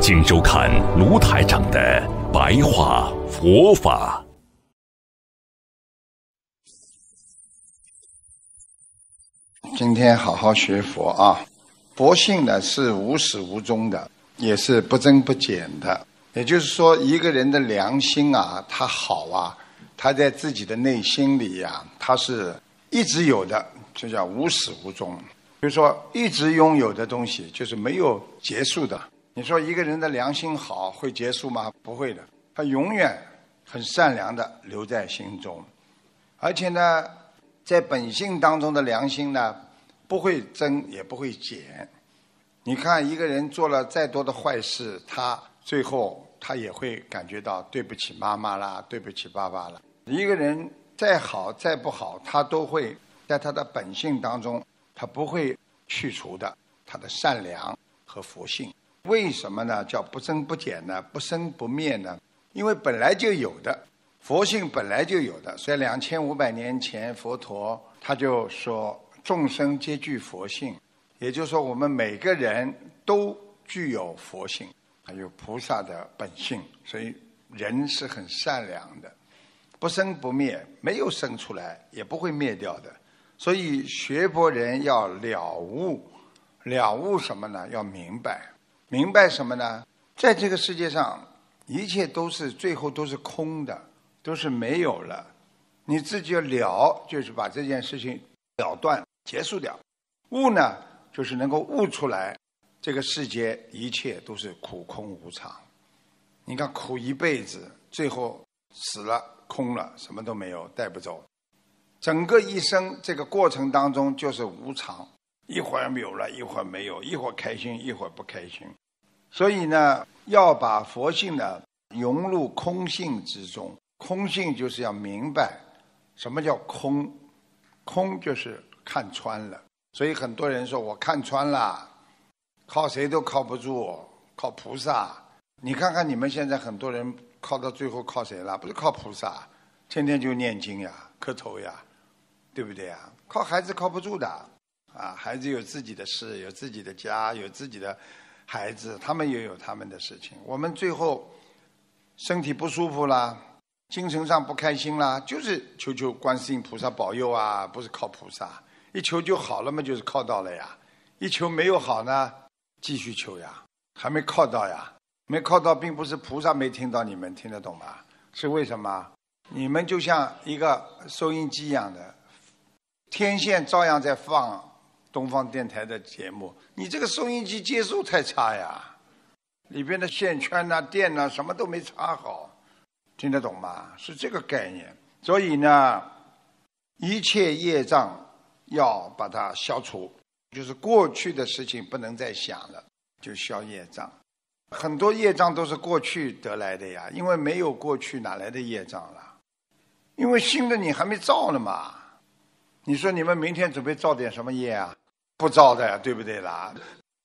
请收看卢台长的白话佛法。今天好好学佛啊！佛性呢是无始无终的，也是不增不减的。也就是说，一个人的良心啊，他好啊，他在自己的内心里呀，他是一直有的，就叫无始无终。比如说，一直拥有的东西，就是没有结束的。你说一个人的良心好会结束吗？不会的，他永远很善良的留在心中，而且呢，在本性当中的良心呢，不会增也不会减。你看一个人做了再多的坏事，他最后他也会感觉到对不起妈妈啦，对不起爸爸了。一个人再好再不好，他都会在他的本性当中，他不会去除的他的善良和佛性。为什么呢？叫不增不减呢？不生不灭呢？因为本来就有的佛性本来就有的。所以两千五百年前，佛陀他就说众生皆具佛性，也就是说我们每个人都具有佛性，还有菩萨的本性。所以人是很善良的，不生不灭，没有生出来也不会灭掉的。所以学佛人要了悟，了悟什么呢？要明白。明白什么呢？在这个世界上，一切都是最后都是空的，都是没有了。你自己要了，就是把这件事情了断、结束掉。悟呢，就是能够悟出来，这个世界一切都是苦空无常。你看苦一辈子，最后死了，空了，什么都没有，带不走。整个一生这个过程当中就是无常。一会儿有了，一会儿没有；一会儿开心，一会儿不开心。所以呢，要把佛性呢融入空性之中。空性就是要明白什么叫空，空就是看穿了。所以很多人说我看穿了，靠谁都靠不住，靠菩萨。你看看你们现在很多人靠到最后靠谁了？不是靠菩萨，天天就念经呀、磕头呀，对不对呀？靠孩子靠不住的。啊，孩子有自己的事，有自己的家，有自己的孩子，他们也有他们的事情。我们最后身体不舒服啦，精神上不开心啦，就是求求观世音菩萨保佑啊，不是靠菩萨，一求就好了嘛，就是靠到了呀。一求没有好呢，继续求呀，还没靠到呀，没靠到，并不是菩萨没听到你们听得懂吗？是为什么？你们就像一个收音机一样的，天线照样在放。东方电台的节目，你这个收音机接收太差呀，里边的线圈呐、电呐，什么都没插好，听得懂吗？是这个概念。所以呢，一切业障要把它消除，就是过去的事情不能再想了，就消业障。很多业障都是过去得来的呀，因为没有过去，哪来的业障了？因为新的你还没造呢嘛。你说你们明天准备造点什么业啊？不造的呀，对不对啦？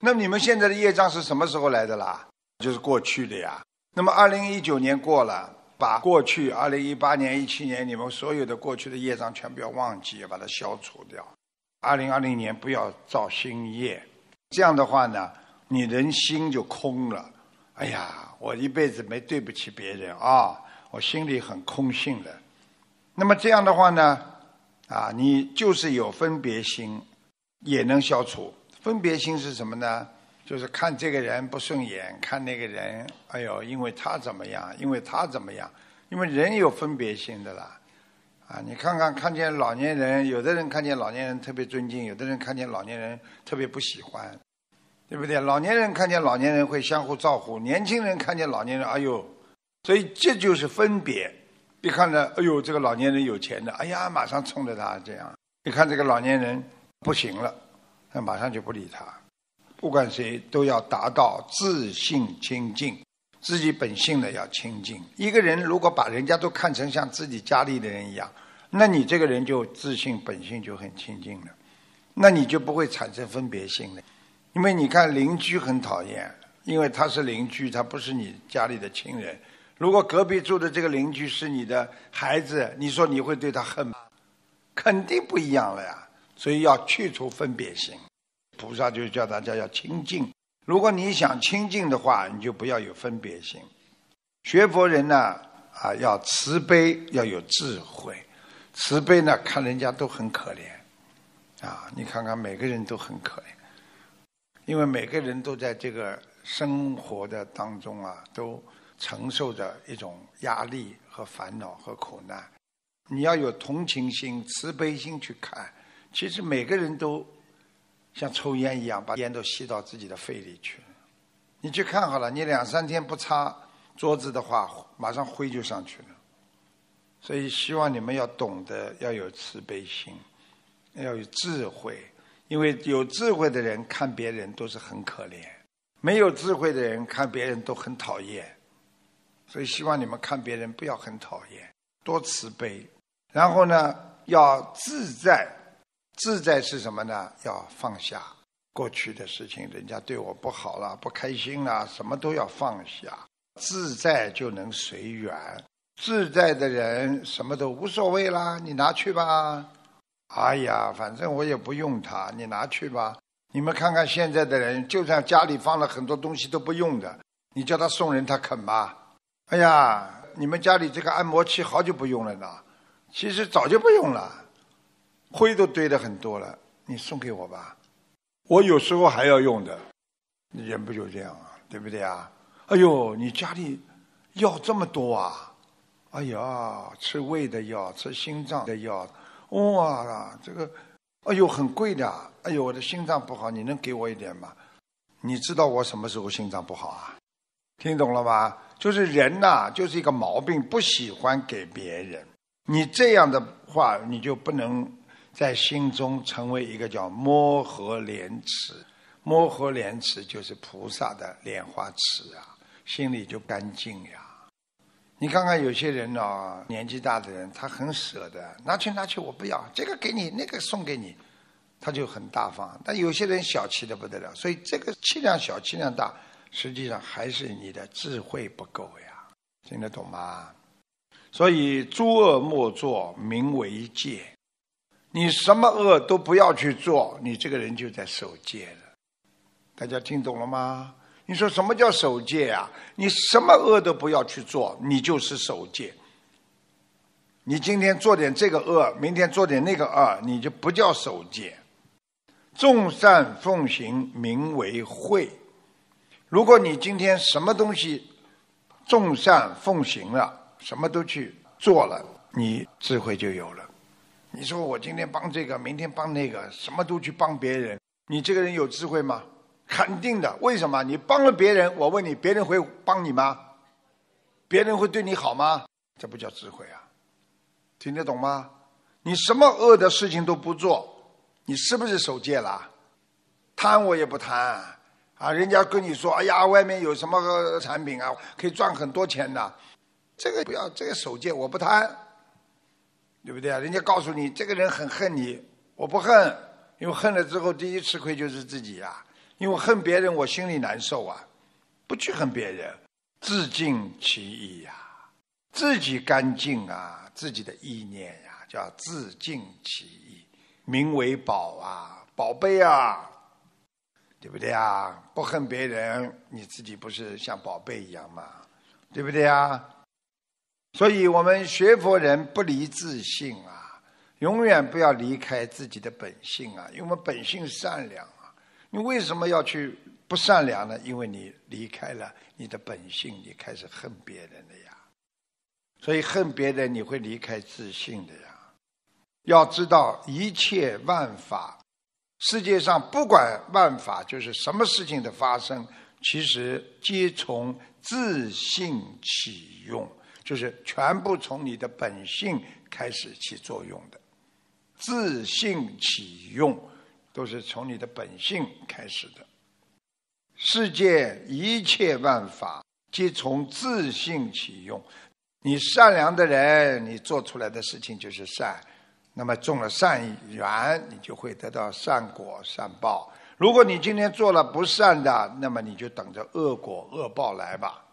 那你们现在的业障是什么时候来的啦？就是过去的呀。那么二零一九年过了，把过去二零一八年、一七年你们所有的过去的业障全部要忘记，要把它消除掉。二零二零年不要造新业，这样的话呢，你人心就空了。哎呀，我一辈子没对不起别人啊，我心里很空性的。那么这样的话呢，啊，你就是有分别心。也能消除分别心是什么呢？就是看这个人不顺眼，看那个人，哎呦，因为他怎么样，因为他怎么样，因为人有分别心的啦。啊，你看看看见老年人，有的人看见老年人特别尊敬，有的人看见老年人特别不喜欢，对不对？老年人看见老年人会相互照顾，年轻人看见老年人，哎呦，所以这就是分别。别看着，哎呦，这个老年人有钱的，哎呀，马上冲着他这样。你看这个老年人。不行了，那马上就不理他。不管谁都要达到自信清净，自己本性的要清净。一个人如果把人家都看成像自己家里的人一样，那你这个人就自信本性就很清净了，那你就不会产生分别心了。因为你看邻居很讨厌，因为他是邻居，他不是你家里的亲人。如果隔壁住的这个邻居是你的孩子，你说你会对他恨吗？肯定不一样了呀。所以要去除分别心，菩萨就叫大家要清净。如果你想清净的话，你就不要有分别心。学佛人呢，啊，要慈悲，要有智慧。慈悲呢，看人家都很可怜，啊，你看看每个人都很可怜，因为每个人都在这个生活的当中啊，都承受着一种压力和烦恼和苦难。你要有同情心、慈悲心去看。其实每个人都像抽烟一样，把烟都吸到自己的肺里去了。你去看好了，你两三天不擦桌子的话，马上灰就上去了。所以希望你们要懂得要有慈悲心，要有智慧，因为有智慧的人看别人都是很可怜，没有智慧的人看别人都很讨厌。所以希望你们看别人不要很讨厌，多慈悲。然后呢，要自在。自在是什么呢？要放下过去的事情，人家对我不好了，不开心了，什么都要放下。自在就能随缘，自在的人什么都无所谓啦，你拿去吧。哎呀，反正我也不用它，你拿去吧。你们看看现在的人，就算家里放了很多东西都不用的，你叫他送人，他肯吗？哎呀，你们家里这个按摩器好久不用了呢，其实早就不用了。灰都堆的很多了，你送给我吧，我有时候还要用的，人不就这样啊，对不对啊？哎呦，你家里药这么多啊！哎呀，吃胃的药，吃心脏的药，哇，这个，哎呦，很贵的。哎呦，我的心脏不好，你能给我一点吗？你知道我什么时候心脏不好啊？听懂了吗？就是人呐，就是一个毛病，不喜欢给别人。你这样的话，你就不能。在心中成为一个叫摩诃莲池，摩诃莲池就是菩萨的莲花池啊，心里就干净呀。你看看有些人呢，年纪大的人，他很舍得，拿去拿去，我不要，这个给你，那个送给你，他就很大方。但有些人小气的不得了，所以这个气量小，气量大，实际上还是你的智慧不够呀，听得懂吗？所以诸恶莫作，名为戒。你什么恶都不要去做，你这个人就在守戒了。大家听懂了吗？你说什么叫守戒啊？你什么恶都不要去做，你就是守戒。你今天做点这个恶，明天做点那个恶，你就不叫守戒。众善奉行，名为慧。如果你今天什么东西众善奉行了，什么都去做了，你智慧就有了。你说我今天帮这个，明天帮那个，什么都去帮别人，你这个人有智慧吗？肯定的。为什么？你帮了别人，我问你，别人会帮你吗？别人会对你好吗？这不叫智慧啊！听得懂吗？你什么恶的事情都不做，你是不是守戒了？贪我也不贪啊！人家跟你说，哎呀，外面有什么产品啊，可以赚很多钱的，这个不要，这个守戒我不贪。对不对啊？人家告诉你这个人很恨你，我不恨，因为恨了之后第一吃亏就是自己呀。因为恨别人，我心里难受啊。不去恨别人，自净其意呀，自己干净啊，自己的意念呀，叫自净其意，名为宝啊，宝贝啊，对不对啊？不恨别人，你自己不是像宝贝一样吗？对不对啊？所以我们学佛人不离自性啊，永远不要离开自己的本性啊，因为我们本性善良啊。你为什么要去不善良呢？因为你离开了你的本性，你开始恨别人了呀。所以恨别人，你会离开自信的呀。要知道一切万法，世界上不管万法，就是什么事情的发生，其实皆从自信起用。就是全部从你的本性开始起作用的，自性起用，都是从你的本性开始的。世界一切万法，皆从自信起用。你善良的人，你做出来的事情就是善，那么种了善缘，你就会得到善果善报。如果你今天做了不善的，那么你就等着恶果恶报来吧。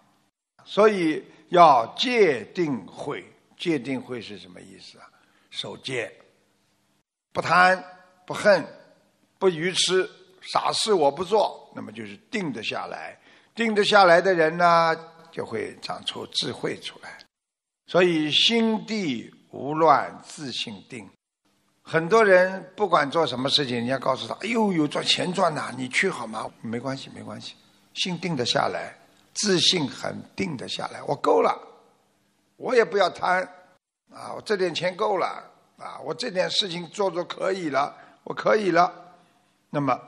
所以要戒定慧，戒定慧是什么意思啊？守戒，不贪，不恨，不愚痴，傻事我不做，那么就是定得下来。定得下来的人呢，就会长出智慧出来。所以心地无乱，自性定。很多人不管做什么事情，人家告诉他：“哎呦，有赚钱赚呐，你去好吗？”没关系，没关系，心定得下来，自信很定得下来。我够了，我也不要贪啊！我这点钱够了啊！我这点事情做做可以了，我可以了。那么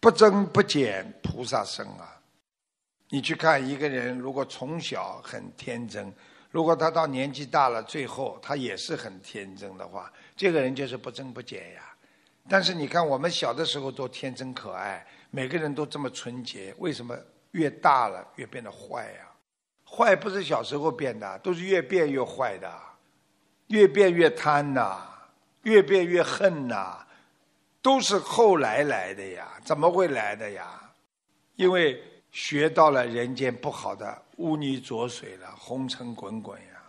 不增不减，菩萨生啊！你去看一个人，如果从小很天真。如果他到年纪大了，最后他也是很天真的话，这个人就是不增不减呀。但是你看，我们小的时候多天真可爱，每个人都这么纯洁，为什么越大了越变得坏呀？坏不是小时候变的，都是越变越坏的，越变越贪呐，越变越恨呐，都是后来来的呀。怎么会来的呀？因为学到了人间不好的。污泥浊水了，红尘滚滚呀！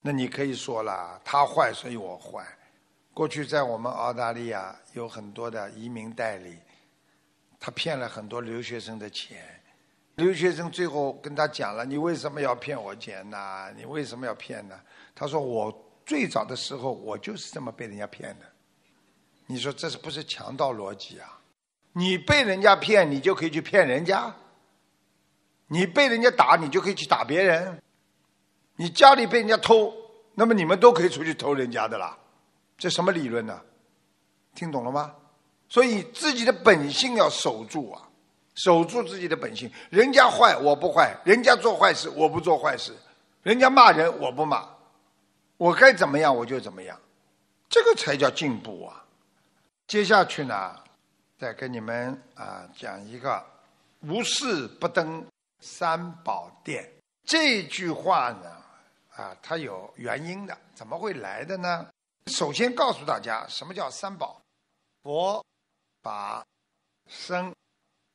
那你可以说了，他坏，所以我坏。过去在我们澳大利亚有很多的移民代理，他骗了很多留学生的钱。留学生最后跟他讲了：“你为什么要骗我钱呢？你为什么要骗呢？”他说：“我最早的时候我就是这么被人家骗的。”你说这是不是强盗逻辑啊？你被人家骗，你就可以去骗人家？你被人家打，你就可以去打别人；你家里被人家偷，那么你们都可以出去偷人家的啦。这什么理论呢？听懂了吗？所以自己的本性要守住啊，守住自己的本性。人家坏我不坏，人家做坏事我不做坏事，人家骂人我不骂，我该怎么样我就怎么样，这个才叫进步啊。接下去呢，再跟你们啊讲一个无事不登。三宝殿这句话呢，啊，它有原因的，怎么会来的呢？首先告诉大家，什么叫三宝？佛、法、僧，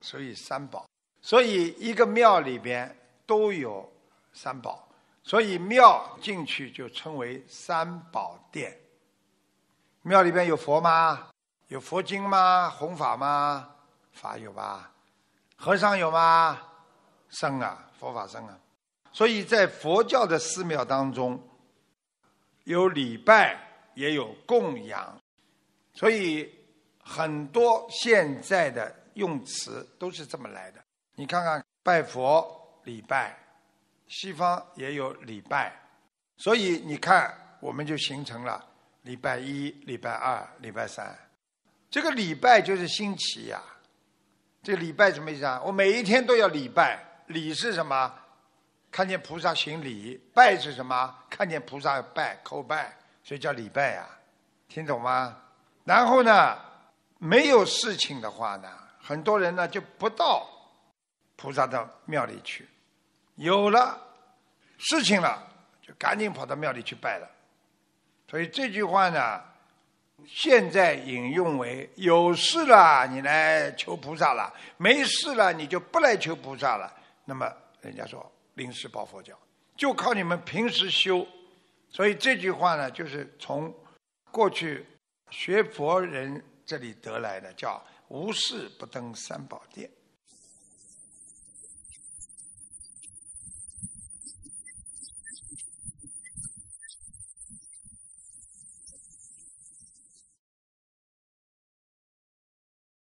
所以三宝。所以一个庙里边都有三宝，所以庙进去就称为三宝殿。庙里边有佛吗？有佛经吗？弘法吗？法有吧？和尚有吗？僧啊，佛法僧啊，所以在佛教的寺庙当中，有礼拜，也有供养，所以很多现在的用词都是这么来的。你看看拜佛礼拜，西方也有礼拜，所以你看我们就形成了礼拜一、礼拜二、礼拜三。这个礼拜就是新奇呀，这个礼拜什么意思啊？我每一天都要礼拜。礼是什么？看见菩萨行礼。拜是什么？看见菩萨拜叩拜，所以叫礼拜呀。听懂吗？然后呢，没有事情的话呢，很多人呢就不到菩萨的庙里去。有了事情了，就赶紧跑到庙里去拜了。所以这句话呢，现在引用为：有事了你来求菩萨了，没事了你就不来求菩萨了。那么人家说临时抱佛脚，就靠你们平时修，所以这句话呢，就是从过去学佛人这里得来的，叫无事不登三宝殿。